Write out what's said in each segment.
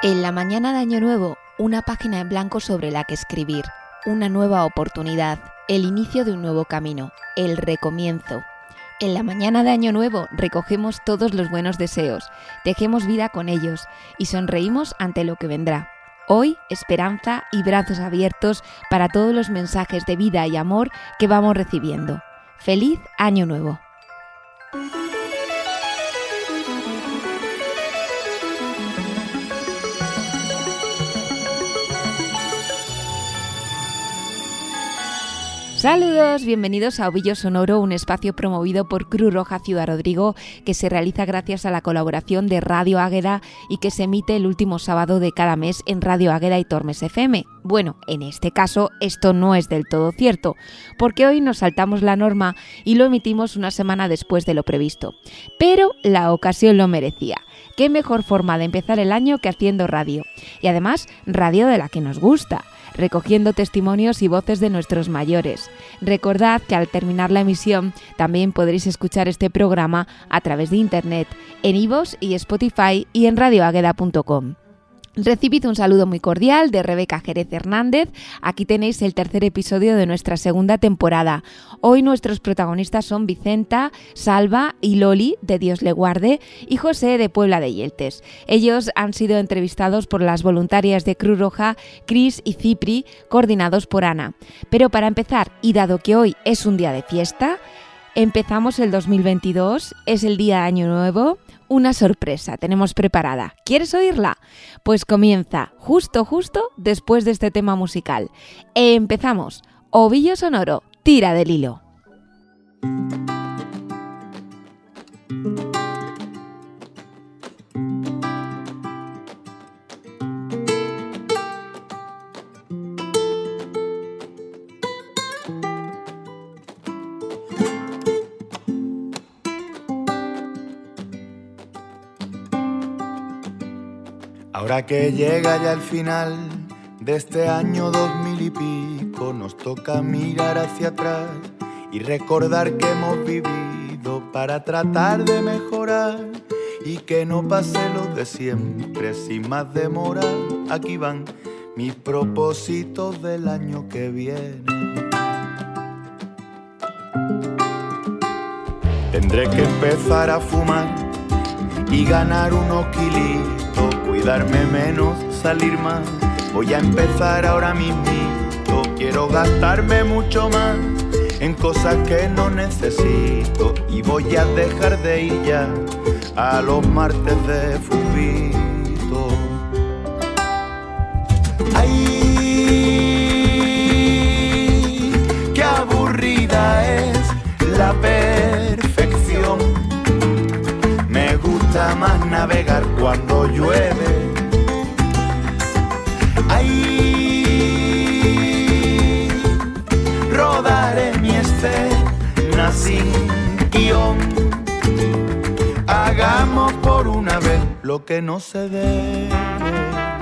En la mañana de Año Nuevo, una página en blanco sobre la que escribir, una nueva oportunidad, el inicio de un nuevo camino, el recomienzo. En la mañana de Año Nuevo recogemos todos los buenos deseos, tejemos vida con ellos y sonreímos ante lo que vendrá. Hoy, esperanza y brazos abiertos para todos los mensajes de vida y amor que vamos recibiendo. Feliz Año Nuevo. Saludos, bienvenidos a Ovillo Sonoro, un espacio promovido por Cruz Roja Ciudad Rodrigo que se realiza gracias a la colaboración de Radio Águeda y que se emite el último sábado de cada mes en Radio Águeda y Tormes FM. Bueno, en este caso esto no es del todo cierto, porque hoy nos saltamos la norma y lo emitimos una semana después de lo previsto. Pero la ocasión lo merecía. ¿Qué mejor forma de empezar el año que haciendo radio? Y además, radio de la que nos gusta recogiendo testimonios y voces de nuestros mayores. Recordad que al terminar la emisión también podréis escuchar este programa a través de internet en iVoox y Spotify y en radioagueda.com. Recibid un saludo muy cordial de Rebeca Jerez Hernández. Aquí tenéis el tercer episodio de nuestra segunda temporada. Hoy nuestros protagonistas son Vicenta, Salva y Loli de Dios le guarde y José de Puebla de Yeltes. Ellos han sido entrevistados por las voluntarias de Cruz Roja, Cris y Cipri, coordinados por Ana. Pero para empezar, y dado que hoy es un día de fiesta, empezamos el 2022, es el día de Año Nuevo una sorpresa tenemos preparada. ¿Quieres oírla? Pues comienza justo, justo después de este tema musical. Empezamos. Ovillo sonoro, tira del hilo. Ahora que llega ya el final de este año dos mil y pico, nos toca mirar hacia atrás y recordar que hemos vivido para tratar de mejorar y que no pase lo de siempre sin más demora. Aquí van mis propósitos del año que viene. Tendré que empezar a fumar y ganar unos kilitos cuidarme menos, salir más. Voy a empezar ahora mismo. Quiero gastarme mucho más en cosas que no necesito y voy a dejar de ir ya a los martes de fubito. Ay, qué aburrida es la perfección. Me gusta más navegar cuando llueve lo que no se debe.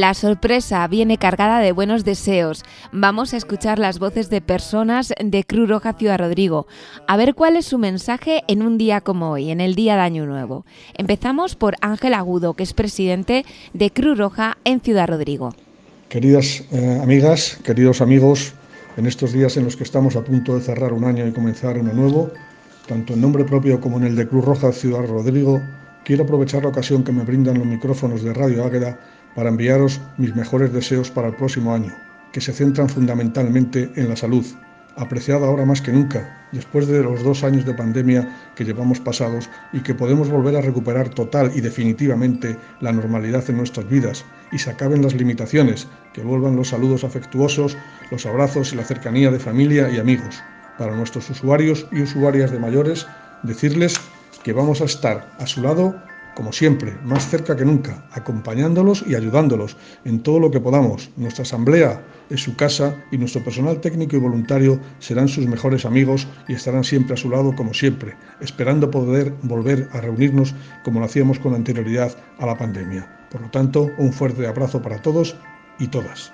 La sorpresa viene cargada de buenos deseos. Vamos a escuchar las voces de personas de Cruz Roja Ciudad Rodrigo, a ver cuál es su mensaje en un día como hoy, en el Día de Año Nuevo. Empezamos por Ángel Agudo, que es presidente de Cruz Roja en Ciudad Rodrigo. Queridas eh, amigas, queridos amigos, en estos días en los que estamos a punto de cerrar un año y comenzar uno nuevo, tanto en nombre propio como en el de Cruz Roja Ciudad Rodrigo, quiero aprovechar la ocasión que me brindan los micrófonos de Radio Águeda para enviaros mis mejores deseos para el próximo año, que se centran fundamentalmente en la salud, apreciada ahora más que nunca, después de los dos años de pandemia que llevamos pasados y que podemos volver a recuperar total y definitivamente la normalidad en nuestras vidas y se acaben las limitaciones, que vuelvan los saludos afectuosos, los abrazos y la cercanía de familia y amigos. Para nuestros usuarios y usuarias de mayores, decirles que vamos a estar a su lado como siempre, más cerca que nunca, acompañándolos y ayudándolos en todo lo que podamos. Nuestra asamblea es su casa y nuestro personal técnico y voluntario serán sus mejores amigos y estarán siempre a su lado como siempre, esperando poder volver a reunirnos como lo hacíamos con anterioridad a la pandemia. Por lo tanto, un fuerte abrazo para todos y todas.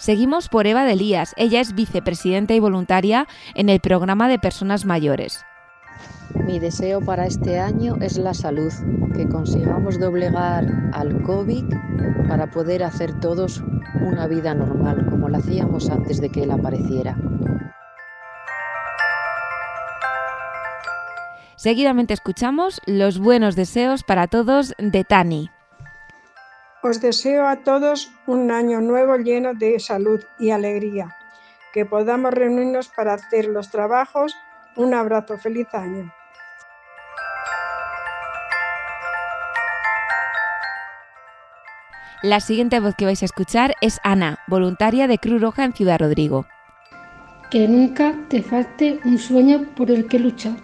Seguimos por Eva de Elías. Ella es vicepresidenta y voluntaria en el programa de personas mayores. Mi deseo para este año es la salud, que consigamos doblegar al COVID para poder hacer todos una vida normal, como la hacíamos antes de que él apareciera. Seguidamente escuchamos los buenos deseos para todos de Tani. Os deseo a todos un año nuevo lleno de salud y alegría, que podamos reunirnos para hacer los trabajos. Un abrazo, feliz año. La siguiente voz que vais a escuchar es Ana, voluntaria de Cruz Roja en Ciudad Rodrigo. Que nunca te falte un sueño por el que luchar,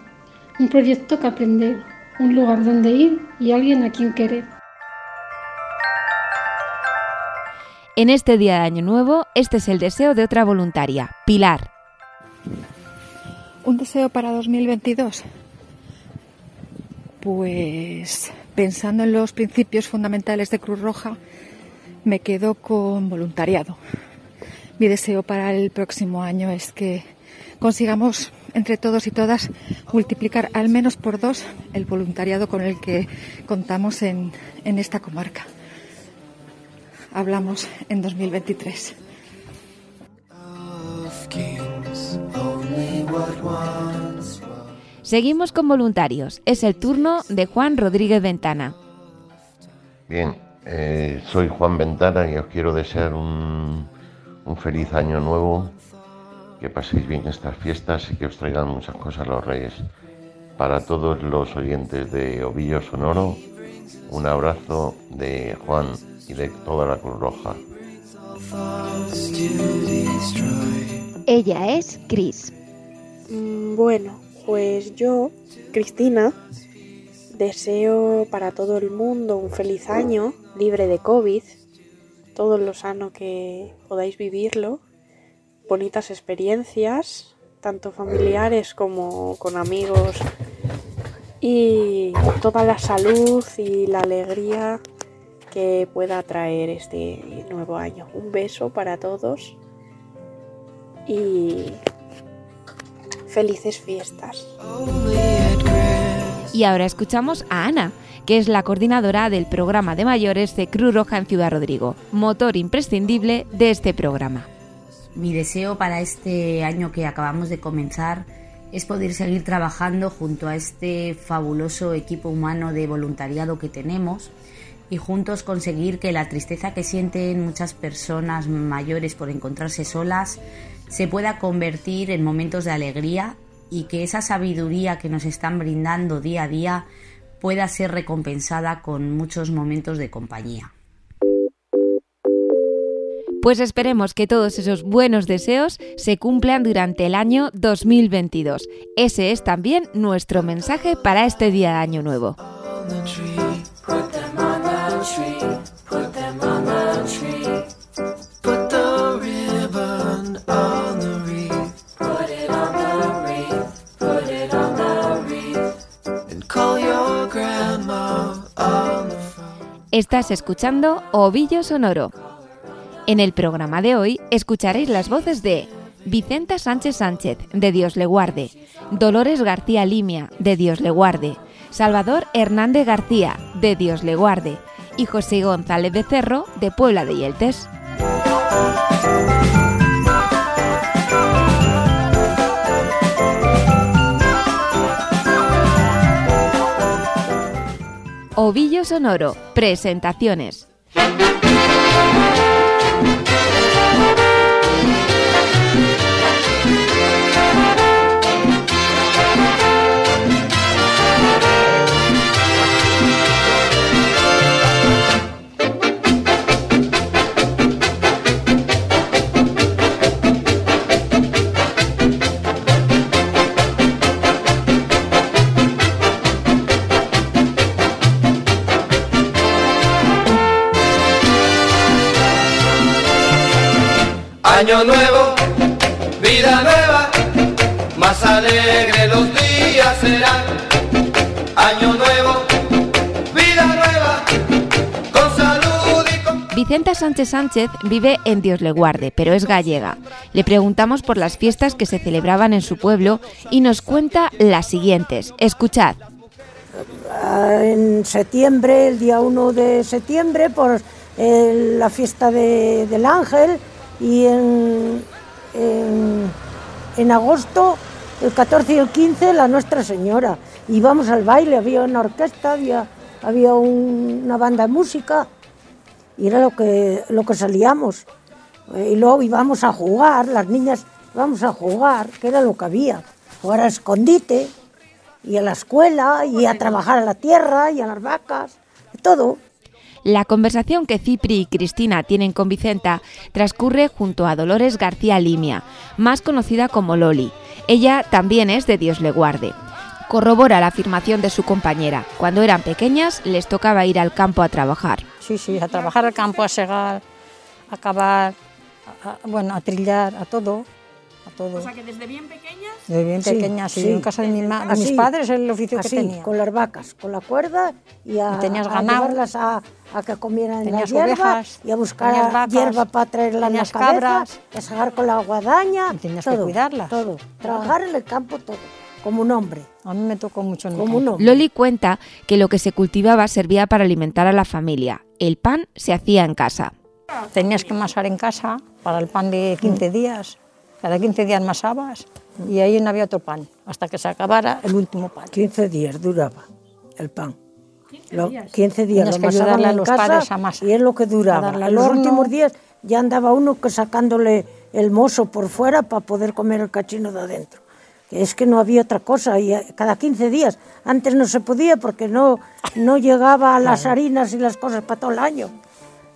un proyecto que aprender, un lugar donde ir y alguien a quien querer. En este día de Año Nuevo, este es el deseo de otra voluntaria, Pilar. ¿Un deseo para 2022? Pues pensando en los principios fundamentales de Cruz Roja, me quedo con voluntariado. Mi deseo para el próximo año es que consigamos entre todos y todas multiplicar al menos por dos el voluntariado con el que contamos en, en esta comarca hablamos en 2023. Seguimos con voluntarios. Es el turno de Juan Rodríguez Ventana. Bien, eh, soy Juan Ventana y os quiero desear un, un feliz año nuevo, que paséis bien estas fiestas y que os traigan muchas cosas los reyes. Para todos los oyentes de Ovillo Sonoro, un abrazo de Juan y de toda la Cruz Roja. Ella es Cris. Bueno, pues yo, Cristina, deseo para todo el mundo un feliz año libre de COVID, todo lo sano que podáis vivirlo, bonitas experiencias, tanto familiares como con amigos, y toda la salud y la alegría que pueda traer este nuevo año. Un beso para todos y felices fiestas. Y ahora escuchamos a Ana, que es la coordinadora del programa de mayores de Cruz Roja en Ciudad Rodrigo, motor imprescindible de este programa. Mi deseo para este año que acabamos de comenzar es poder seguir trabajando junto a este fabuloso equipo humano de voluntariado que tenemos y juntos conseguir que la tristeza que sienten muchas personas mayores por encontrarse solas se pueda convertir en momentos de alegría y que esa sabiduría que nos están brindando día a día pueda ser recompensada con muchos momentos de compañía. Pues esperemos que todos esos buenos deseos se cumplan durante el año 2022. Ese es también nuestro mensaje para este día de Año Nuevo. Estás escuchando Ovillo Sonoro. En el programa de hoy escucharéis las voces de Vicenta Sánchez Sánchez, de Dios le guarde, Dolores García Limia, de Dios le guarde, Salvador Hernández García, de Dios le guarde, y José González Becerro, de Puebla de Yeltes. Ovillo Sonoro, presentaciones. Más alegre los días serán. Año nuevo, vida nueva, con salud y con... Vicenta Sánchez Sánchez vive en Dios le guarde, pero es gallega. Le preguntamos por las fiestas que se celebraban en su pueblo y nos cuenta las siguientes. Escuchad. Ah, En septiembre, el día 1 de septiembre, por eh, la fiesta de- del Ángel y en, en, en agosto, el 14 y el 15, la Nuestra Señora. Íbamos al baile, había una orquesta, había, había un- una banda de música y era lo que, lo que salíamos. Y luego íbamos a jugar, las niñas íbamos a jugar, que era lo que había. Jugar al escondite y a la escuela y a trabajar a la tierra y a las vacas, todo. La conversación que Cipri y Cristina tienen con Vicenta transcurre junto a Dolores García Limia, más conocida como Loli. Ella también es de Dios le guarde. Corrobora la afirmación de su compañera. Cuando eran pequeñas les tocaba ir al campo a trabajar. Sí, sí, a trabajar al campo, a segar, a cavar, a- bueno, a trillar, a todo, a todo. O sea que desde bien pequeñas. De bien Sí, pequeña, sí, sí. en casa de, mi ma- de mis padres el oficio así, que tenía. con las vacas, con la cuerda y a, Y tenías a llevarlas a, a que comieran la Tenías hierba ovejas, y a buscar vacas, hierba para traerla en la cabeza, cabras. a sacar con la guadaña, Y tenías que cuidarlas. todo. Trabajar en el campo todo, como un hombre. A mí me tocó mucho en el Como campo. un hombre. Loli cuenta que lo que se cultivaba servía para alimentar a la familia. El pan se hacía en casa. Tenías que masar en casa para el pan de Mm. 15 días. Cada 15 días masabas y ahí no había otro pan, hasta que se acabara el último pan. 15 días duraba el pan. 15 Lo- días. 15 días lo que masaban en los casa padres a amasar, y es lo que duraba. En los horno. últimos días ya andaba uno que sacándole el mozo por fuera para poder comer el cachino de adentro. Que es que no había otra cosa, y eh, cada 15 días. Antes no se podía porque no, no llegaba a las harinas y las cosas para todo el año.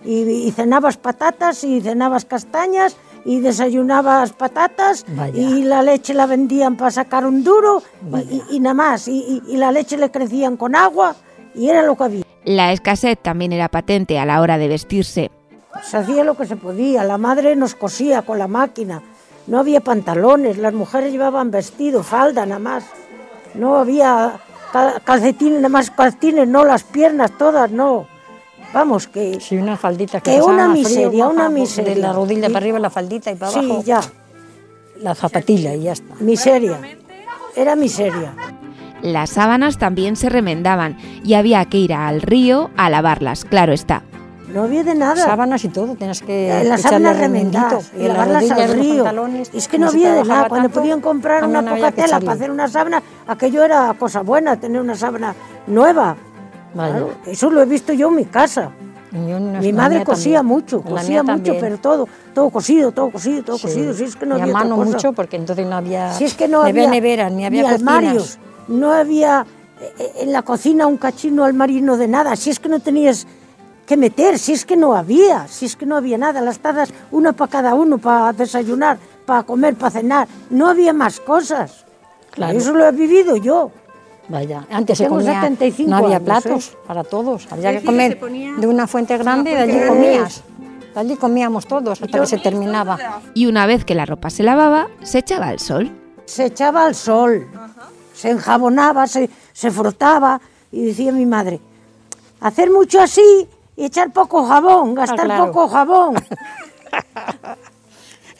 Y, y cenabas patatas y cenabas castañas y desayunabas patatas Vaya. y la leche la vendían para sacar un duro y, y- y nada más. Y, y- y la leche le crecían con agua y era lo que había. La escasez también era patente a la hora de vestirse. Se hacía lo que se podía. La madre nos cosía con la máquina. No había pantalones. Las mujeres llevaban vestido, falda nada más. No había cal- calcetines, nada más calcetines, no las piernas todas, no. Vamos, que... Sí, una faldita que, Que una frío, miseria, una miseria. De la rodilla Y- para arriba la faldita y para Sí, abajo ya. la zapatilla y ya está. Miseria. Era miseria. Las sábanas también se remendaban y había que ir al río a lavarlas, claro está. No había de nada. Sábanas y todo, tienes que Eh, las sábanas remendadas y lavarlas al río. Es que no había de nada. Cuando tanto, podían comprar una poca tela para hacer una sábana, aquello era cosa buena, tener una sábana nueva. Claro, eso lo he visto yo en mi casa. Yo la- Mi madre cosía también. mucho, cosía mucho, también. pero todo, todo cosido, todo cosido, todo Sí. cosido. Si es que no había otra mano cosa. mucho porque entonces no había, Si es que no había neveras, ni había ni armarios, no había eh, en la cocina un cachino al marino de nada. Si es que no tenías que meter, si es que no había, si es que no había nada. Las tazas, una para cada uno, para desayunar, para comer, para cenar. No había más cosas. Claro. Eso lo he vivido yo. Vaya, antes se comía, 75 no había años, platos ¿eh? para todos. Había que comer de una fuente grande y de allí comías. De allí comíamos todos hasta que se terminaba. Y una vez que la ropa se lavaba, se echaba al sol. Se echaba al sol, se enjabonaba, se, se frotaba. Y decía mi madre, hacer mucho así y echar poco jabón, gastar Ah, claro. poco jabón.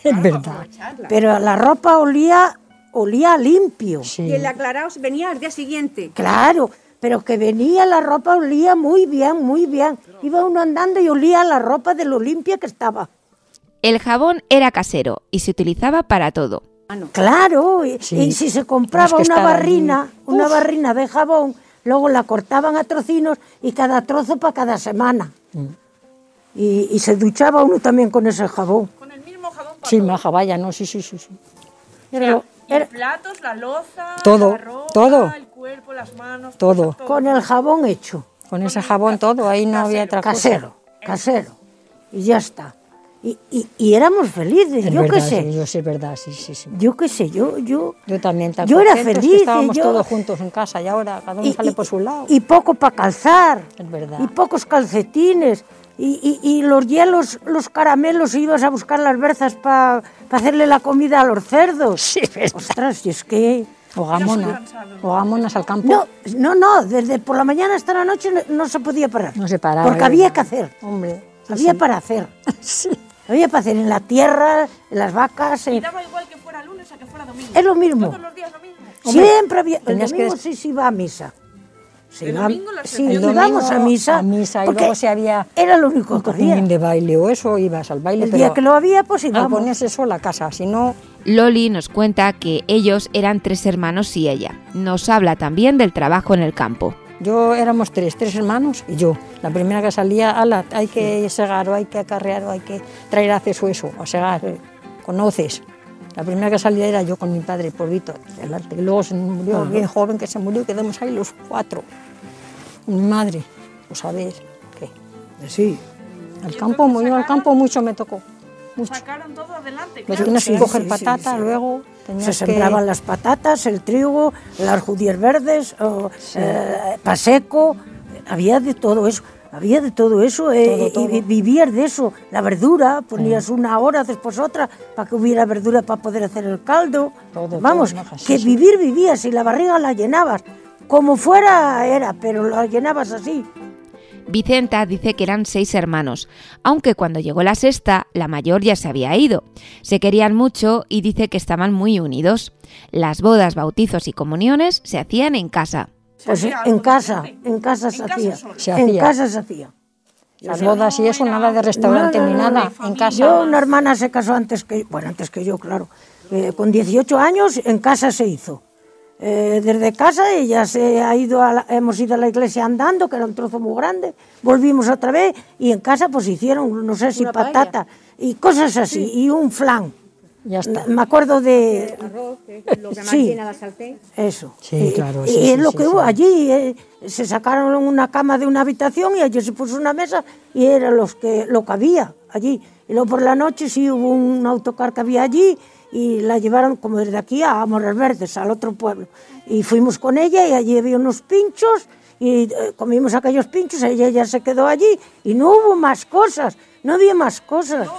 Es verdad. Pero la ropa olía, olía limpio. Sí. Y el aclarado venía al día siguiente. Claro, pero que venía la ropa olía muy bien, muy bien. Iba uno andando y olía la ropa de lo limpia que estaba. El jabón era casero y se utilizaba para todo. Claro, y, Sí. y si se compraba una barrina, una barrina de jabón, luego la cortaban a trocinos y cada trozo para cada semana. Mm. Y, y se duchaba uno también con ese jabón. Con el mismo jabón para Sí, maja, vaya, no, sí, sí, sí. sí. Y era- platos, la loza, Todo, la ropa, todo. el cuerpo, las manos. Todo. con el jabón hecho, Con ese jabón todo, ahí no había otra cosa. casero, casero. Y ya está. Y, y- y éramos felices, Es yo qué sé. sí, yo es verdad, sí, sí, sí. Yo qué sé, yo, yo. Yo también tan Yo era contentos que feliz, Estábamos y yo- todos juntos en casa y ahora cada uno y- sale por su lado. Y poco para calzar. es verdad. Y pocos calcetines. Y, y- y los hielos, los caramelos, ibas a buscar las berzas para hacerle la comida a los cerdos. Sí, Ostras, y es que... O gamona, o gamonas al campo. No, no, no, desde por la mañana hasta la noche no, no se podía parar. No se paraba. Porque es había verdad. que hacer. Hombre. sí, Había sí. para hacer. Había para hacer en la tierra, en las vacas. en- Daba igual que fuera lunes a que fuera domingo. Es lo mismo. Todos los días lo mismo. Siempre había. El que domingo des- sí se iba a misa. Se El iba- domingo la sí, El a misa. A misa y luego si había Era lo único un que había. de baile o eso, ibas al baile. El pero día que lo había, pues íbamos. ponerse sola a casa, si no, Loli nos cuenta que ellos eran tres hermanos y ella. Nos habla también del trabajo en el campo. yo éramos tres, tres hermanos y yo. La primera que salía, ala, hay que segar o hay que acarrear o hay que traer haces o eso, o segar, conoces. La primera que salía era yo con mi padre, el arte, que luego se murió, Ajá. bien joven que se murió, quedamos ahí los cuatro. Mi madre, pues sabes qué. Sí. Al campo, muy, al campo mucho me tocó. Mucho. Sacaron todo adelante. Me claro. tienes que Sí, coger sí, patata, sí, sí. luego tenías Se que... sembraban las patatas, el trigo, las judías verdes, o, eh, paseco, había de todo eso. Había de todo eso eh, Todo, y todo. vivías de eso. La verdura, ponías una hora, después otra, para que hubiera verdura para poder hacer el caldo. Todo, Vamos, que sí. vivir vivías y la barriga la llenabas. Como fuera era, pero la llenabas así. Vicenta dice que eran seis hermanos, aunque cuando llegó la sexta, la mayor ya se había ido. Se querían mucho y dice que estaban muy unidos. Las bodas, bautizos y comuniones se hacían en casa. Pues en casa, en casa se hacía. En casa se hacía. Las bodas y eso, nada de restaurante No, no, ni nada, no, en casa. Yo, una hermana se casó antes que, bueno, antes que yo, claro. Eh, con 18 años en casa se hizo. Eh, desde casa ella se ha ido a la- hemos ido a la iglesia andando, que era un trozo muy grande, volvimos otra vez y en casa pues hicieron, no sé si Una paella. patata y cosas así, y un flan. Ya está. Me acuerdo de... Arroz, que es lo que Sí. la sartén. Eso. Sí, Y- claro, Y, sí, es sí, lo sí, que sí. hubo allí. eh, se sacaron una cama de una habitación y allí se puso una mesa y era los que, lo que había allí. Y luego por la noche sí hubo un autocar que había allí y la llevaron como desde aquí a Morres Verdes, al otro pueblo. Y fuimos con ella y allí había unos pinchos y eh, comimos aquellos pinchos, ella ya se quedó allí y no hubo más cosas, no había más cosas. Y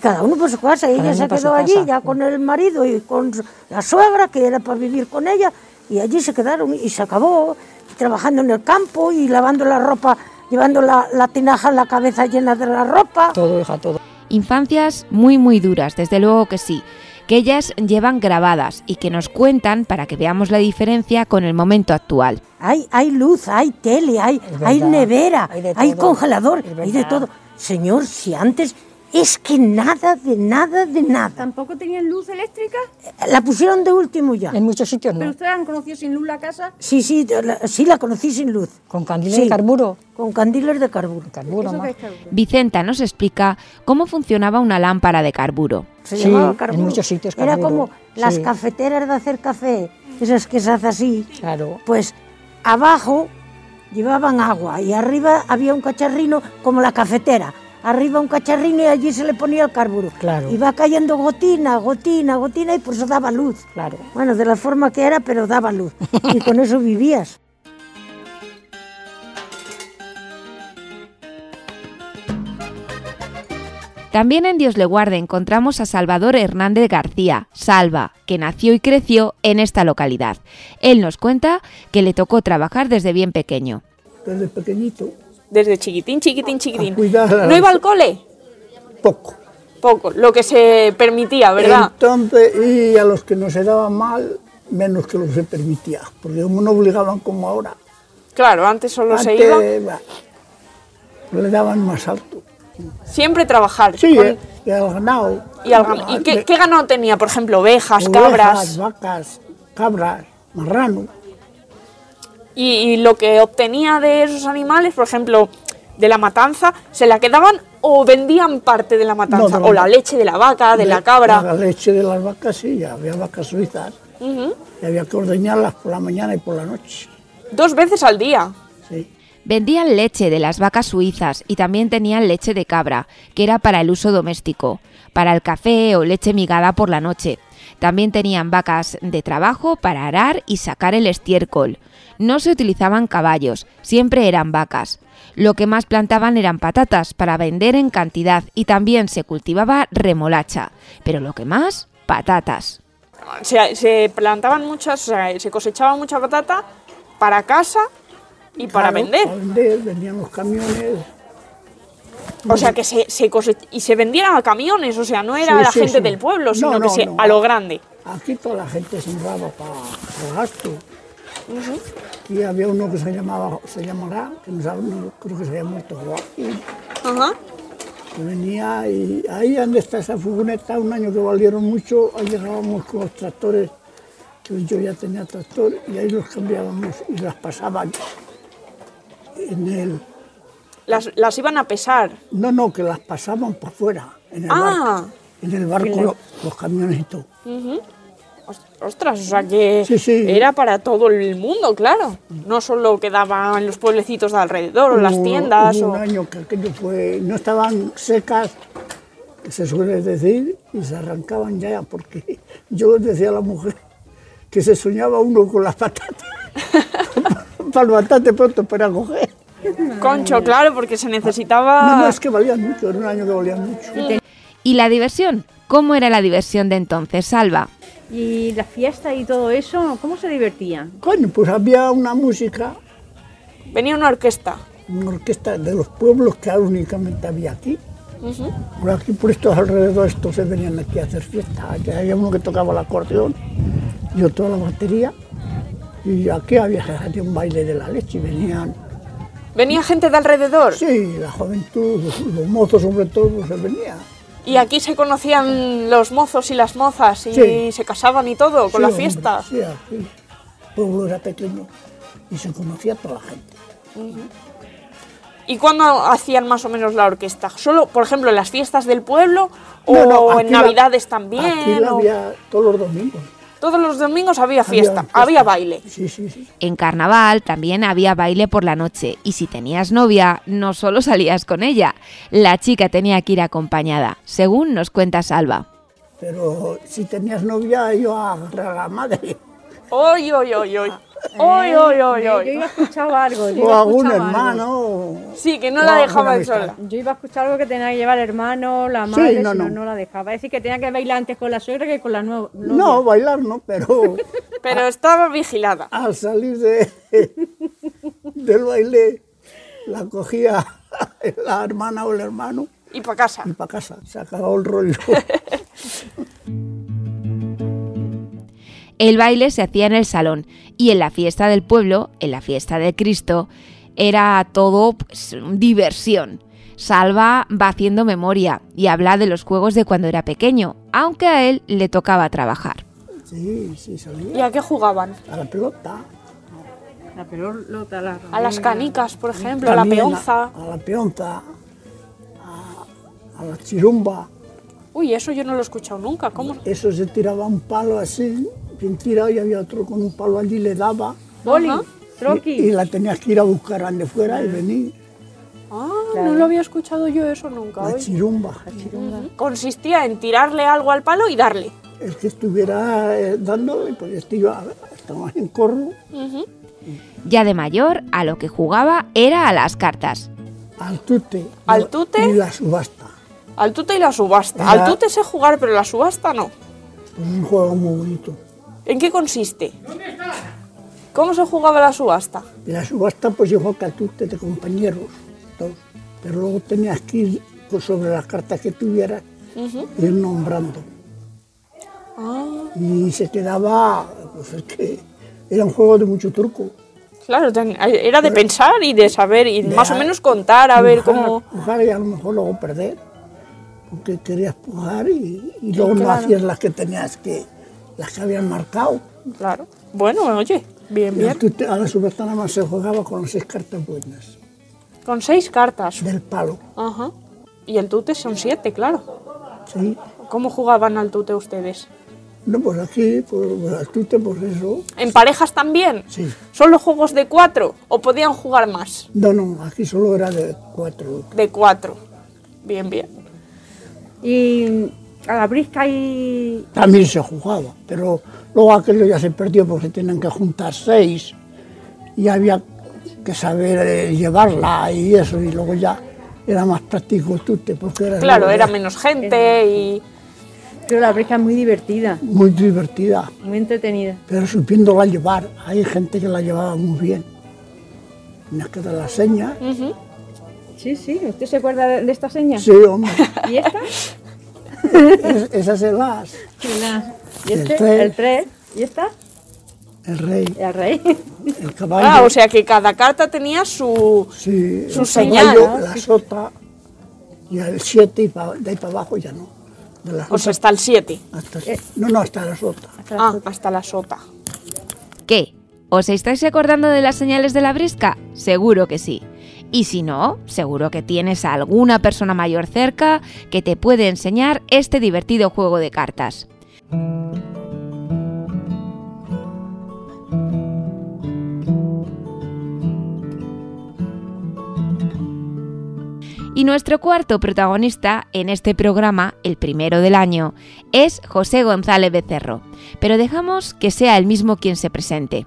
cada uno por su casa, y ella se quedó allí casa. ya con el marido y con la suegra, que era para vivir con ella, y allí se quedaron y se acabó, trabajando en el campo y lavando la ropa, llevando la, la tinaja en la cabeza llena de la ropa. Todo, hija, todo. Infancias muy muy duras, desde luego que sí, que ellas llevan grabadas y que nos cuentan para que veamos la diferencia con el momento actual. Hay, hay luz, hay tele, hay, hay nevera, hay congelador, hay de todo. Señor, si antes es que nada de nada de nada. ¿Tampoco tenían luz eléctrica? La pusieron de último ya. En muchos sitios ¿Pero no. ustedes han conocido sin luz la casa? Sí, sí, la, sí la conocí sin luz. Con candiles Sí. de carburo. Con candiles de carburo. Carburo, ¿Eso ma. qué es carburo? Vicenta nos explica cómo funcionaba una lámpara de carburo. Se Sí, llamaba en carburo. muchos sitios Era carburo, como las cafeteras de hacer café, esas que se hace así. Claro. Pues abajo llevaban agua y arriba había un cacharrino como la cafetera. Arriba un cacharrino y allí se le ponía el carburo. Claro. Y va cayendo gotina, gotina, gotina y por eso daba luz. Claro. Bueno, de la forma que era, pero daba luz. Y con eso vivías. También en Dios le guarde encontramos a Salvador Hernández García, Salva, que nació y creció en esta localidad. Él nos cuenta que le tocó trabajar desde bien pequeño. Desde pequeñito, Desde chiquitín, chiquitín, chiquitín. A cuidar a ¿No iba al cole? poco. Poco, lo que se permitía, ¿verdad? Entonces, y a los que no se daban mal, menos que lo se permitía, porque como no obligaban como ahora. Claro, antes solo se iba. bah, le daban más alto. Siempre trabajar. Sí, con- eh, y al ganado. ¿Y, al gan- ¿y qué, qué ganado tenía? Por ejemplo, ovejas, ovejas, cabras. vacas, cabras, marrano. Y, y lo que obtenía de esos animales, por ejemplo, de la matanza, ¿se la quedaban o vendían parte de la matanza? de la o la leche de la vaca, de, la cabra. La leche de las vacas, sí, había vacas suizas. Y había que ordeñarlas por la mañana y por la noche. Dos veces al día. Sí. Vendían leche de las vacas suizas y también tenían leche de cabra, que era para el uso doméstico, para el café o leche migada por la noche. También tenían vacas de trabajo para arar y sacar el estiércol. No se utilizaban caballos, siempre eran vacas. Lo que más plantaban eran patatas para vender en cantidad y también se cultivaba remolacha, pero lo que más, patatas. Se, se plantaban muchas, o sea, se cosechaba mucha patata para casa y para vender. Para vender, venían los camiones. O sea, que se, se cose- y se vendían a camiones, o sea, no era Sí, la sí, gente sí. del pueblo, No, sino no, que se, no. a lo grande. Aquí toda la gente sembraba para el gasto. Y había uno que se llamaba, se llamará, que no sabe, no, creo que se llama muerto Ajá. que venía y ahí donde está esa furgoneta, un año que valieron mucho, ahí llegábamos con los tractores, que yo ya tenía tractor, y ahí los cambiábamos y las pasaban en el... Las, las iban a pesar. No, no, que las pasaban para afuera, en el Ah. barco. En el barco, lo- los camiones y todo. Os- Ostras, o sea que Sí, sí. era para todo el mundo, claro. No solo quedaba en los pueblecitos de alrededor o las tiendas. hubo o... un año que aquello fue, no estaban secas, que se suele decir, y se arrancaban ya, porque yo les decía a la mujer que se soñaba uno con las patatas, para el batate pronto para coger. Concho, claro, porque se necesitaba. No, no, es que valían mucho, era un año que valían mucho. ¿Y la diversión? ¿Cómo era la diversión de entonces, Salva? Y la fiesta y todo eso, ¿cómo se divertían? Coño, pues había una música, Venía una orquesta. una orquesta de los pueblos que únicamente había aquí. Por aquí, por estos alrededores, estos se venían aquí a hacer fiesta. Aquí había uno que tocaba el acordeón y otro la batería. Y aquí había había un baile de la leche y venían. ¿Venía gente de alrededor? Sí, la juventud, los, mozos sobre todo, se venían. Y aquí se conocían los mozos y las mozas y Sí. se casaban y todo con Sí, la hombre, fiesta. Sí, aquí. El pueblo era pequeño y se conocía toda la gente. ¿Y cuándo hacían más o menos la orquesta? ¿Solo, por ejemplo, en las fiestas del pueblo o No, no, en la- Navidades también? Aquí la había todos los domingos. Todos los domingos había Había fiesta, había baile. Sí, sí, sí. En carnaval también había baile por la noche y si tenías novia, no solo salías con ella, la chica tenía que ir acompañada, según nos cuenta Salva. Pero si tenías novia, iba a agarrar a la madre. ¡Oy, oy, oy, oy! ¡Oy, oy, oy, Yo, oy! yo iba a escuchar algo. yo O iba a algún escuchar algo. hermano. Sí, que no la dejaban sola. Yo iba a escuchar algo que tenía que llevar el hermano, la Sí, madre, no, si no, no. no la dejaba. Es decir, que tenía que bailar antes con la suegra que con la nueva. No, bailar no, pero Pero estaba vigilada. al salir de, del baile la cogía la hermana o el hermano Y para casa. y para casa. Se acabó el rollo. El baile se hacía en el salón y en la fiesta del pueblo, en la fiesta de Cristo, era todo pues, diversión. Salva va haciendo memoria y habla de los juegos de cuando era pequeño, aunque a él le tocaba trabajar. Sí, sí, salía. ¿Y a qué jugaban? A la pelota. La pelota, la A las canicas, por ejemplo, a la peonza. A, a la peonza. A, a la chirumba. Uy, eso yo no lo he escuchado nunca. ¿Cómo? Eso se tiraba un palo así, bien tirado, y había otro con un palo allí, le daba. Boli, troqui. Y, y la tenías que ir a buscar donde fuera y venir. Ah, no lo había escuchado yo eso nunca. La chirumba. Ujú. Consistía en tirarle algo al palo y darle. El que estuviera eh, dando, pues este iba, estaba en corro. Ya de mayor, a lo que jugaba era a las cartas. al tute. ¿Al tute? Y la subasta. Al tute y la subasta. Era- Al tute sé jugar, pero la subasta no. Pues un juego muy bonito. ¿En qué consiste? ¿Cómo se jugaba la subasta? La subasta, pues igual que al tute de compañeros. Pero luego tenías que ir pues, sobre las cartas que tuvieras, Ujú. ir nombrando. Ah, Y se quedaba, pues es que era un juego de mucho truco. claro, era de pensar y de saber y De más o a- menos contar a ver pujar, cómo... pujar y a lo mejor luego perder. Porque querías pujar y, y luego no claro. hacías las que tenías que, las que habían marcado. Claro. Bueno, oye, bien, bien. tute- a la más se jugaba con seis cartas buenas Con seis cartas. del palo. Ajá. Y el tute son siete, claro. Sí. ¿Cómo jugaban al tute ustedes? No, pues aquí, pues, pues al tute, pues eso. ¿En parejas también? Sí. ¿Solo juegos de cuatro? ¿O podían jugar más? No, no, aquí solo era de cuatro. De cuatro. Bien, bien. Y a la brisca y. También se jugaba, pero luego aquello ya se perdió porque se tenían que juntar seis y había que saber eh, llevarla y eso, y luego ya era más práctico tú, te, porque era Claro, era menos gente y... Pero la brisca es muy divertida, muy divertida, muy entretenida. pero supiéndola llevar, hay gente que la llevaba muy bien. Tenías que dar la seña, Sí, sí. ¿Usted se acuerda de esta seña? sí, hombre, ¿Y esta? Es- esas se las, ¿Y El este? tres. El 3. ¿Y esta? el rey, El rey. el caballo. Ah, o sea que cada carta tenía su, Sí, su el señal. caballo, ¿no? la sota y el 7 y pa- de ahí para abajo ya no. De la O sea, sota hasta el 7. hasta- no, no, hasta la sota. Ah, hasta la sota. ¿Qué? ¿Os estáis acordando de las señales de la brisca? Seguro que sí. Y si no, seguro que tienes a alguna persona mayor cerca que te puede enseñar este divertido juego de cartas. Y nuestro cuarto protagonista en este programa, el primero del año, es José González Becerro. Pero dejamos que sea él mismo quien se presente.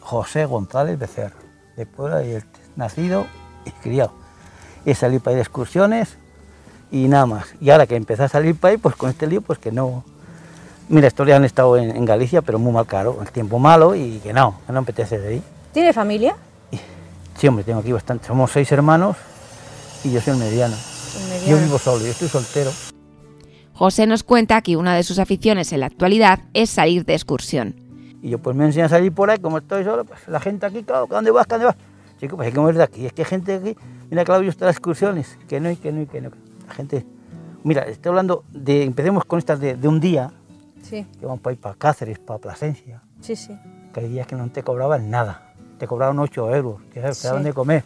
José González Becerra, de Puebla de Yeltes, nacido y criado. He salido para ir de excursiones y nada más. Y ahora que empecé a salir para ahí, pues con este lío, pues que no... Mira, estos días han estado en, en Galicia, pero muy mal caro, el tiempo malo y que no, que no apetece de ahí. ¿Tiene familia? Sí, hombre, tengo aquí bastante. Somos seis hermanos y yo soy el mediano. Yo vivo solo, yo estoy soltero. José nos cuenta que una de sus aficiones en la actualidad es salir de excursión. Y yo pues me enseñan a salir por ahí, como estoy solo, pues la gente aquí, claro, ¿dónde vas? ¿Dónde vas? Chico, pues hay que mover de aquí. Es que hay gente aquí, mira, claro, yo estoy las excursiones, que no, y que no, y que no. La gente, mira, estoy hablando de, empecemos con estas de, de un día, Sí, que vamos para ir para Cáceres, para Plasencia, sí, sí. que hay días que no te cobraban nada, te cobraban 8 euros, que te Sí. daban de comer.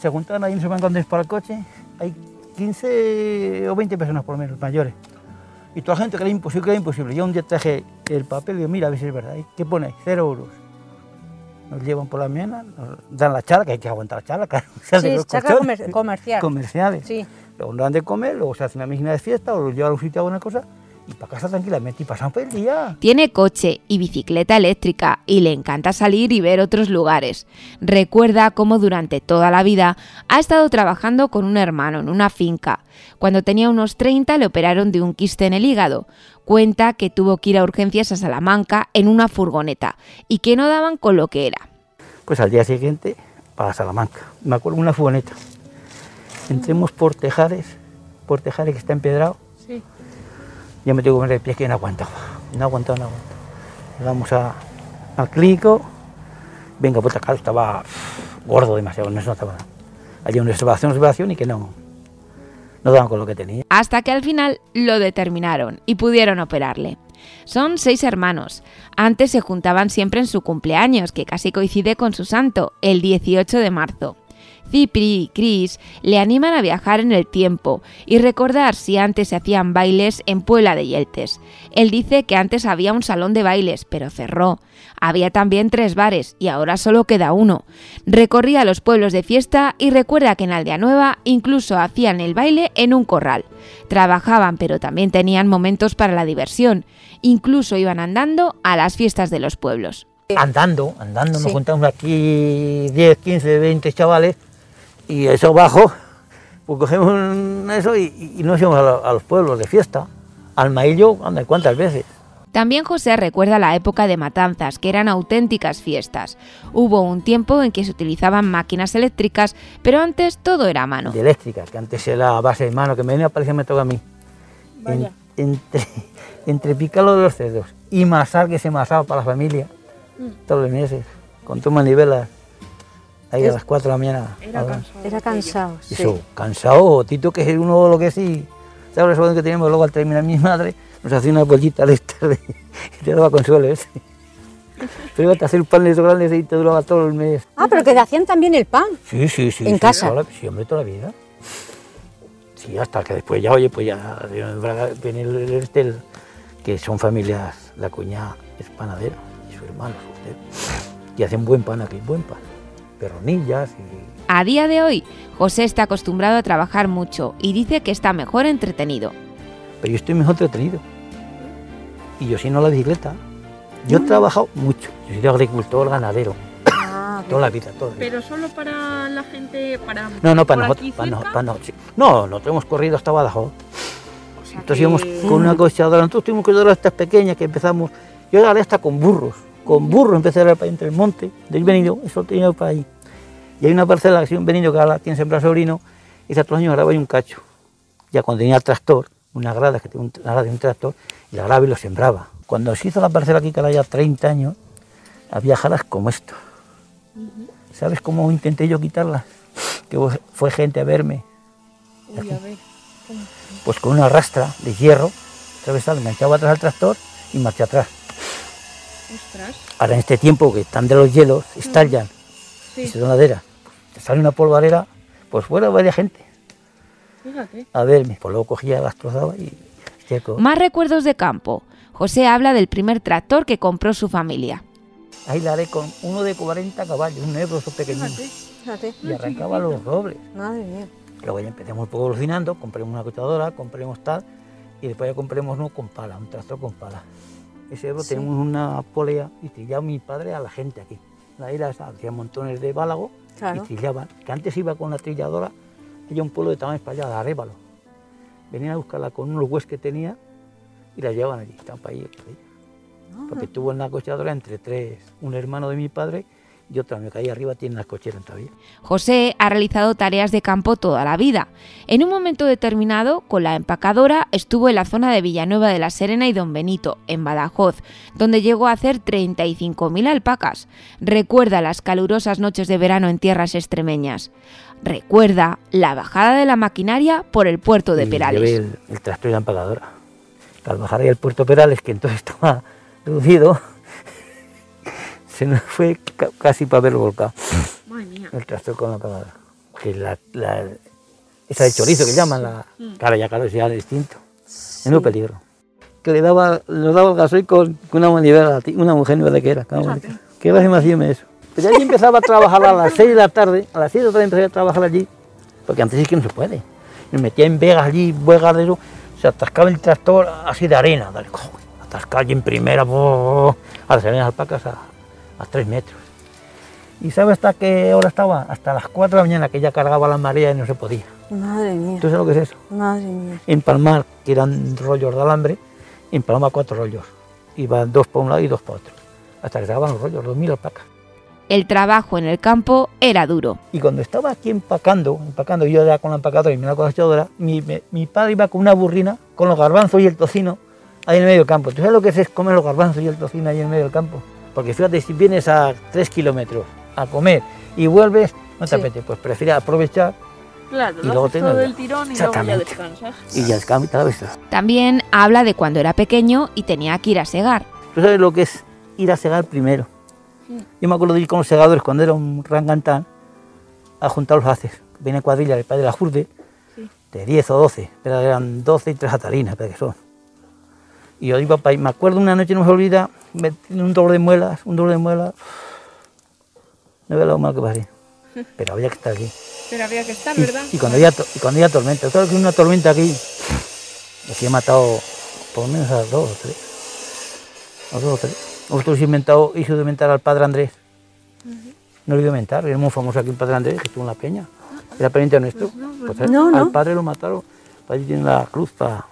Se juntaban ahí, no se van cuando es para el coche, hay 15 o 20 personas por lo menos, mayores. Y toda la gente que era imposible, que era imposible. Yo un día traje el papel y digo, mira, a ver si es verdad. ¿Y ¿Qué pone? Cero euros. Nos llevan por la mañana, nos dan la charla, que hay que aguantar la charla, claro. Sí, charla comer- comercial. Comerciales. Sí. Luego nos dan de comer, luego se hace una máquina de fiesta o los llevan a un sitio a alguna cosa y para casa tranquilamente y pasamos el día. Tiene coche y bicicleta eléctrica y le encanta salir y ver otros lugares. Recuerda cómo durante toda la vida ha estado trabajando con un hermano en una finca. Cuando tenía unos 30 le operaron de un quiste en el hígado. Cuenta que tuvo que ir a urgencias a Salamanca en una furgoneta y que no daban con lo que era. Pues al día siguiente para Salamanca. Me acuerdo una furgoneta. Entremos por Tejares, por Tejares que está empedrado. Ya me tengo que poner de pie que no aguantaba. No aguantaba, no aguantaba. Llegamos a- al clínico. Venga, pues claro, estaba gordo demasiado, no se notaba nada. Había una observación, observación y que no, no daban con lo que tenía. hasta que al final lo determinaron y pudieron operarle. Son seis hermanos. Antes se juntaban siempre en su cumpleaños, que casi coincide con su santo, el 18 de marzo. Cipri y Chris le animan a viajar en el tiempo y recordar si antes se hacían bailes en Puebla de Yeltes. Él dice que antes había un salón de bailes, pero cerró. Había también tres bares y ahora solo queda uno. Recorría los pueblos de fiesta y recuerda que en Aldea Nueva incluso hacían el baile en un corral. Trabajaban pero también tenían momentos para la diversión. Incluso iban andando a las fiestas de los pueblos. Andando, andando, nos juntamos aquí 10, 15, 20 chavales y eso abajo, pues cogemos un- eso y, y nos íbamos a, lo- a los pueblos de fiesta. Al Maillo, anda, ¿cuántas veces? También José recuerda la época de matanzas, que eran auténticas fiestas. Hubo un tiempo en que se utilizaban máquinas eléctricas, pero antes todo era a mano. De eléctricas, que antes era a base de mano, que me venía parecía me toca a mí. En- entre, entre picarlo de los cerdos y masar que se masaba para la familia, todos los meses, con tu manivelas, ahí a las 4 de la mañana. Era cansado. Era cansado, sí. Eso, cansado, Tito, que es uno lo que sí. ¿Sabes lo que teníamos? Luego al terminar mi madre, nos hacía una bollita de estas de, y te daba consuelo ese. Pero iba a hacer panes grandes y te duraba todo el mes. Ah, pero que hacían también el pan. Sí, sí, sí. ¿En sí, casa? toda la- sí, hombre, toda la vida. Sí, hasta que después ya, oye, pues ya viene el, el- este, el- que son familias, la cuñada es panadera y su hermano, usted. Y hacen buen pan aquí, buen pan. Perronillas y A día de hoy, José está acostumbrado a trabajar mucho y dice que está mejor entretenido. pero yo estoy mejor entretenido. Y yo si no la bicicleta. Yo he trabajado mucho. Yo soy agricultor, ganadero. Ah, toda la vida, toda la vida. Pero solo para la gente, para No, no, para nosotros, para, no- para no- sí. no, nosotros hemos corrido hasta Badajoz. Entonces que- íbamos con una cochadora, nosotros tuvimos cochadoras estas pequeñas que empezamos, yo ahora hasta con burros, con burros empecé a dar para entre el monte, del venido, eso tenía para ahí. Y hay una parcela que es un venido que ahora tiene sembrado sobrino, y hace otros años grababa ahí un cacho. Ya cuando tenía el tractor, una grada que tenía un, una grada de un tractor, y la graba y lo sembraba. Cuando se hizo la parcela aquí, que ahora ya 30 años, había jaras como esto. ¿Sabes cómo intenté yo quitarlas? Que fue- gente a verme, Uy, a ver. pues con una rastra de hierro, atravesado, enganchaba atrás al tractor y marcha atrás. Ostras. Ahora en este tiempo que están de los hielos, estallan Sí. y se dan ladera. Te sale una polvarera, pues fuera varias gente Fíjate. a verme. Pues luego cogía, las trozaba y. Más recuerdos de campo. José habla del primer tractor que compró su familia. Ahí la haré con uno de 40 caballos, un negro, esos pequeñitos. Fíjate. Y arrancaba los robles. Madre mía. Luego ya empecé muy poco evolucionando, compremos una cochadora, compremos tal, y después ya compremos uno con pala, un tractor con pala. Ese Sí. tenemos una polea y trillaba mi padre a la gente aquí. La esa, hacía montones de bálago Claro. y trillaban. Que antes iba con la trilladora, había un pueblo de tamaño para allá, de Arévalo. Venían a buscarla con unos hues que tenía y la llevaban allí, estaban para allí. para allí. Porque tuvo en la cochadora entre tres, un hermano de mi padre y amigo que ahí arriba tiene las cocheras todavía. José ha realizado tareas de campo toda la vida. En un momento determinado, con la empacadora, estuvo en la zona de Villanueva de la Serena y Don Benito, en Badajoz, donde llegó a hacer 35.000 alpacas. Recuerda las calurosas noches de verano en tierras extremeñas. Recuerda la bajada de la maquinaria por el puerto de y llevé Perales. el, el tractor y la empacadora. Al bajar ahí al puerto Perales, que entonces estaba reducido, se nos fue ca- casi para verlo volcado. Madre mía. El tractor con la empacadora. Que la, la- esa de chorizo que llaman, la, Mm. claro, ya claro, es ya distinto. Es un peligro. Que le daba, le daba el gasoil con, una manivela, una mujer no de que era. qué gracia me eso. Pero allí empezaba a trabajar a las 6 de la tarde, a las 6 de la tarde empecé a trabajar allí, porque antes sí que no se puede. Me metía en vegas allí, vegadero, se atascaba el tractor así de arena, dale, atascaba allí en primera, bo, a las arenas alpacas a, a 3 metros. ¿Y sabe hasta qué hora estaba? Hasta las 4 de la mañana, que ya cargaba la marea y no se podía. Madre mía. ¿Tú sabes lo que es eso? Madre mía. Empalmar, que eran rollos de alambre, empalmaba cuatro rollos. Iban dos para un lado y dos para otro. Hasta que se acababan los rollos, dos mil alpacas. El trabajo en el campo era duro. Y cuando estaba aquí empacando, empacando, yo ya con la empacadora y mi la cosechadora, mi, me- mi padre iba con una burrina, con los garbanzos y el tocino, ahí en el medio del campo. ¿Tú sabes lo que es comer los garbanzos y el tocino ahí en el medio del campo? Porque fíjate, si vienes a tres kilómetros a comer y vuelves, no te Sí. apetece, pues prefieres aprovechar Claro, Y lo luego todo el tirón y luego ya descansas. y ya vez. También habla de cuando era pequeño y tenía que ir a segar. ¿Tú sabes lo que es ir a segar primero? Yo me acuerdo de ir con los segadores cuando era un rangantán a juntar los haces. Viene cuadrilla del padre de la Jurde, de 10 o 12, pero eran 12 y 3 atarinas, pero que son. Y yo iba para ahí. Me acuerdo una noche, no me se olvida, me tiene un dolor de muelas, un dolor de muelas. No veo lo mal que pasé. Pero había que estar aquí. Pero había que estar, ¿verdad? y cuando había, to- y cuando había tormenta, claro que una tormenta aquí, aquí he matado por lo menos a dos o tres. A dos o tres. Nosotros inventado, hizo de inventar al padre Andrés. No lo iba a inventar, era muy famoso aquí el padre Andrés, que estuvo en la peña. Era pariente nuestro. Pues no, al no. padre lo mataron. Allí tiene la cruz para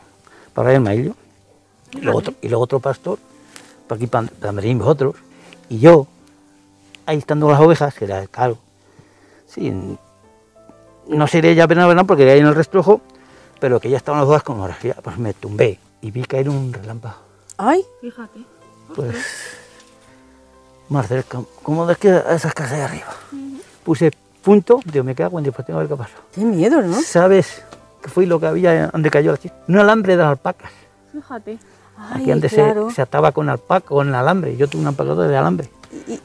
para el maillo. Y luego, otro, y pastor, para aquí, para, para Medellín, vosotros. Y yo, ahí estando las ovejas, que era claro. Sí, no sería ya pena verdad porque era ahí en el restrojo, pero que ya estaban las dos con orgía, pues me tumbé y vi caer un relámpago. Ay. Fíjate. Pues más cerca, como de aquí a esas casas de arriba. Puse punto, digo, me cago en Dios, pues tengo que ver qué pasó. Qué miedo, ¿no? ¿Sabes qué fue lo que había donde cayó la chica? Un alambre de las alpacas. Fíjate. Aquí antes se- claro. se, ataba con alpaca, con alambre. Yo tuve un empacador de alambre.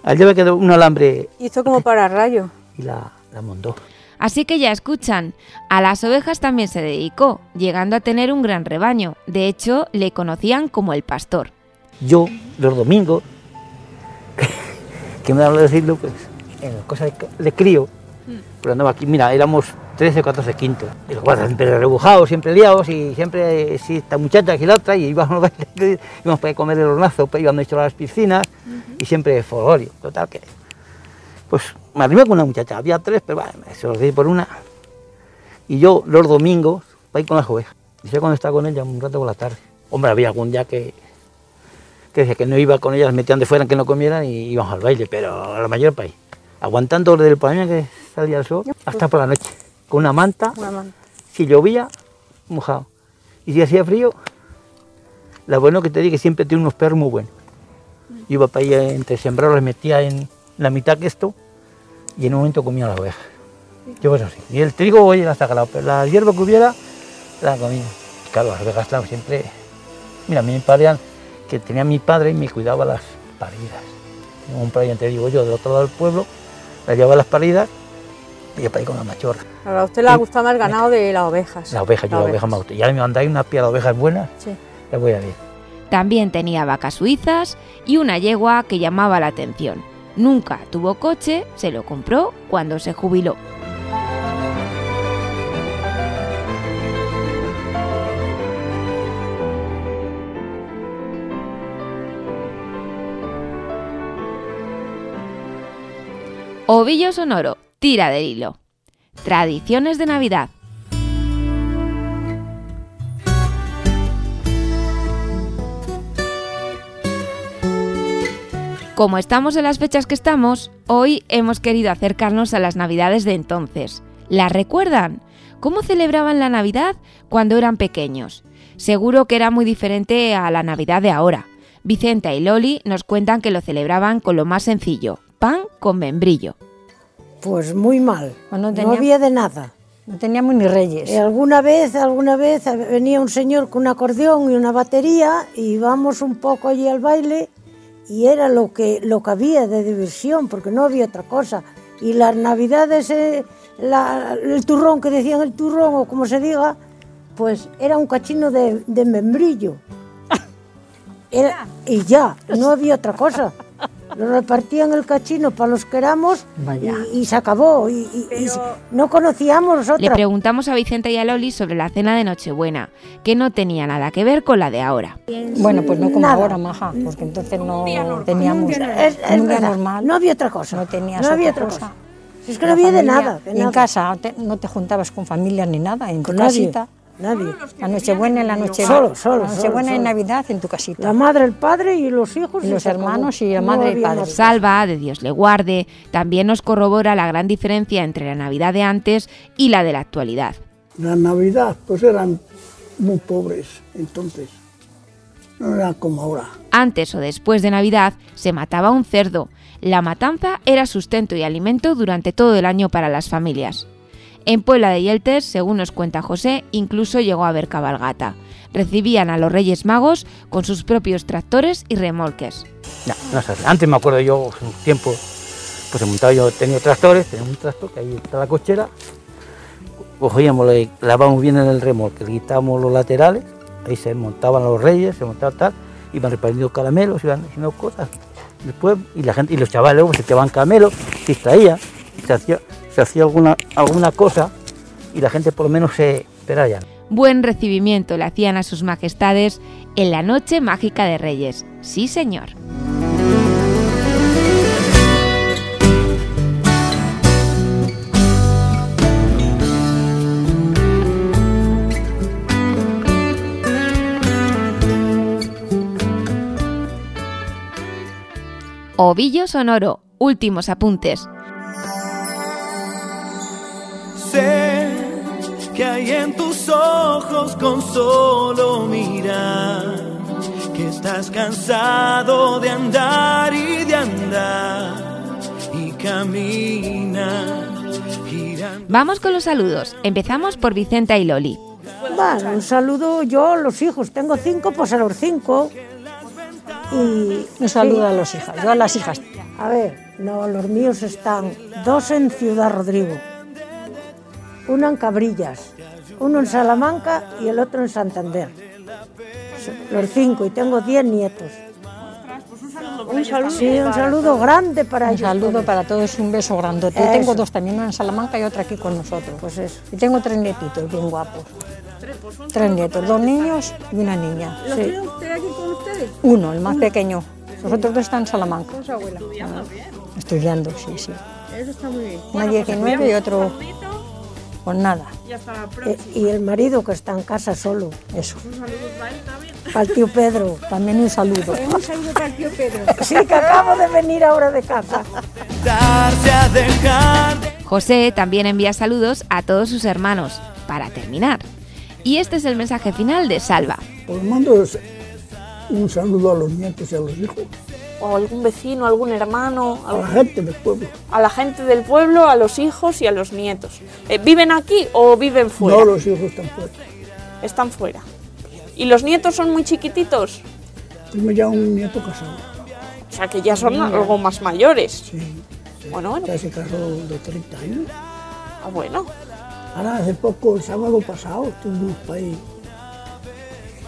Allí me quedó un alambre Hizo como para rayo. y la, la montó. Así que ya escuchan, a las ovejas también se dedicó, llegando a tener un gran rebaño. De hecho, le conocían como el pastor. Yo, los domingos, que me da lo decirlo, pues, en las cosas de, de crío, pero andaba aquí, mira, éramos 13 o 14 quintos. Y los guardas siempre rebujados, siempre liados, y siempre, eh, si esta muchacha, aquí la otra, y íbamos, al baile, íbamos para comer el hornazo, pues, íbamos a las piscinas, y siempre folgorio. Total, que Pues me arrimé con una muchacha, había tres, pero bueno, se los di por una. Y yo los domingos, voy con las ovejas. Y yo cuando estaba con ella un rato por la tarde. Hombre, había algún día que, que decía que no iba con ellas, metían de fuera que no comieran y íbamos al baile, pero a la mayor país. Aguantando desde el por que salía el sol hasta por la noche. Con una manta, Una manta. si llovía, mojado. Y si hacía frío, lo bueno que te digo que siempre tiene unos perros muy buenos. Yo iba para allá entre sembrados, les metía en la mitad que esto y en un momento comía la oveja. Yo pues así. Y el trigo, oye, la sagrado, pero la hierba que hubiera, la comía. Claro, las ovejas, claro, siempre... Mira, a mí me parían que tenía mi padre y me cuidaba las paridas. Tengo un pariente, te digo yo, del otro lado del pueblo, las llevaba las paridas y yo para ahí con la machorra. A usted le ha gustado más el ganado de las ovejas. La oveja, yo la oveja me gusta. Y ahora me mandáis una pía de ovejas buenas, Sí. voy a ver. También tenía vacas suizas y una yegua que llamaba la atención. Nunca tuvo coche, se lo compró cuando se jubiló. Ovillo sonoro, tira del hilo. Tradiciones de Navidad. Como estamos en las fechas que estamos, hoy hemos querido acercarnos a las Navidades de entonces. ¿Las recuerdan? ¿Cómo celebraban la Navidad cuando eran pequeños? Seguro que era muy diferente a la Navidad de ahora. Vicenta y Loli nos cuentan que lo celebraban con lo más sencillo, pan con membrillo. Pues muy mal, no, tenía- había de nada. No teníamos ni reyes. Eh, alguna vez, alguna vez venía un señor con un acordeón y una batería y íbamos un poco allí al baile y era lo que, lo que había de diversión porque no había otra cosa. Y las navidades, eh, la- el turrón que decían el turrón o como se diga, pues era un cachino de, de membrillo. Era- y ya, no había otra cosa. Lo repartían el cachino para los que éramos y, y se acabó. Y, y- y no conocíamos Le otra. preguntamos a Vicenta y a Loli sobre la cena de Nochebuena, que no tenía nada que ver con la de ahora. Bueno, pues no como Nada. ahora, maja, porque entonces no teníamos. Es- es un día verdad, normal. no había otra cosa. No tenías No había otra otra cosa. cosa. Si es que La no había de familia- nada, de en nada. casa te- no te juntabas con familias ni nada, en Con tu nadie, casita. Nadie. La Nochebuena y la noche Solo, solo, La Nochebuena solo. Navidad en tu casita. La madre, el padre y los hijos. Y los hermanos y la No madre y había padre. Salva, de Dios le guarde, también nos corrobora la gran diferencia entre la Navidad de antes y la de la actualidad. La Navidad, pues eran muy pobres entonces. No era como ahora. Antes o después de Navidad se mataba un cerdo. La matanza era sustento y alimento durante todo el año para las familias. En Puebla de Yeltes, según nos cuenta José, incluso llegó a haber cabalgata. Recibían a los Reyes Magos con sus propios tractores y remolques. Antes me acuerdo yo, en un tiempo, pues se montaba yo, tenía tractores, tenía un tractor que ahí está la cochera, cogíamos, le lavábamos bien en el remolque, le quitábamos los laterales, ahí se montaban los reyes, se montaba tal, iban repartiendo caramelos, iban haciendo cosas. Después, y la gente, y los chavales se llevaban caramelos, se extraía, se hacía, se hacía alguna, alguna cosa, y la gente por lo menos se esperaba. Buen recibimiento le hacían a sus majestades en la noche mágica de Reyes. Sí, señor. Ovillo sonoro, últimos apuntes. Sé que hay en tus ojos con solo mirar que estás cansado de andar y de andar y camina girando. Vamos con los saludos. Empezamos por Vicenta y Loli. Bueno, un saludo yo, los hijos. Tengo cinco, pues a los cinco. Y Un saludo a los hijas, yo a las hijas. A ver, no, los míos están dos en Ciudad Rodrigo, uno en Cabrillas, uno en Salamanca y el otro en Santander. Los cinco, y tengo diez nietos. Un saludo. Sí, un saludo grande para Un ellos. saludo todos. para todos, un beso grandote. Yo tengo dos también, una en Salamanca y otra aquí con nosotros. Pues eso. Y tengo tres nietitos bien guapos. Tres nietos, dos niños y una niña. ¿Lo Sí. tiene usted aquí con ustedes? Uno, el más pequeño. Los otros dos están en Salamanca. ¿Con su abuela? Estudiando, sí, sí. Eso está muy bien. Una Bueno, pues 19 y otro pues nada. Y hasta la próxima. y el marido que está en casa solo, eso. Un saludo para él también. Para el tío Pedro, también un saludo. Un saludo para el tío Pedro. Sí, que acabo de venir ahora de casa. José también envía saludos a todos sus hermanos, para terminar. Y este es el mensaje final de Salva. Pues mando un saludo a los nietos y a los hijos, O algún vecino, algún hermano, a la gente del pueblo. a la gente del pueblo, a los hijos y a los nietos. Eh, ¿Viven aquí o viven fuera? No, los hijos están fuera. Están fuera. ¿Y los nietos son muy chiquititos? Tengo ya un nieto casado. O sea que ya son algo más mayores. Bueno, bueno. Ya se casó de 30 años. Ah, bueno. Ahora hace poco, el sábado pasado, estuvimos ahí.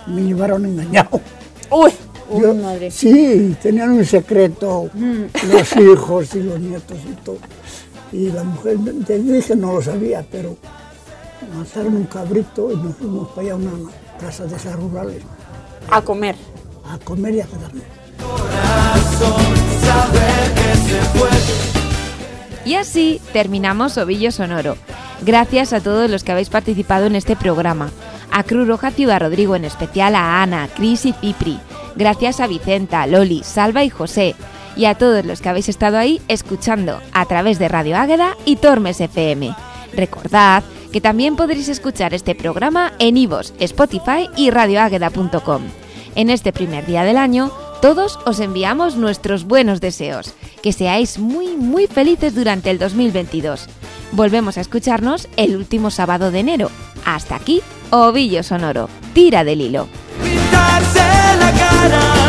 Me llevaron engañado. Uy, Yo- Sí, tenían un secreto los hijos y los nietos y todo. Y la mujer, te dije, no lo sabía, pero mataron un cabrito y nos fuimos para allá a una casa de esas rurales a comer. a comer y a quedarnos. Y así terminamos Ovillo Sonoro. Gracias a todos los que habéis participado en este programa. A Cruz Roja Ciudad Rodrigo, en especial a Ana, Cris y Cipri. Gracias a Vicenta, Loli, Salva y José. Y a todos los que habéis estado ahí escuchando a través de Radio Águeda y Tormes FM. Recordad que también podréis escuchar este programa en Ivos, Spotify y radioágueda.com. En este primer día del año, todos os enviamos nuestros buenos deseos. Que seáis muy, muy felices durante el 2022. Volvemos a escucharnos el último sábado de enero. Hasta aquí, Ovillo Sonoro. Tira del hilo mirarse la cara.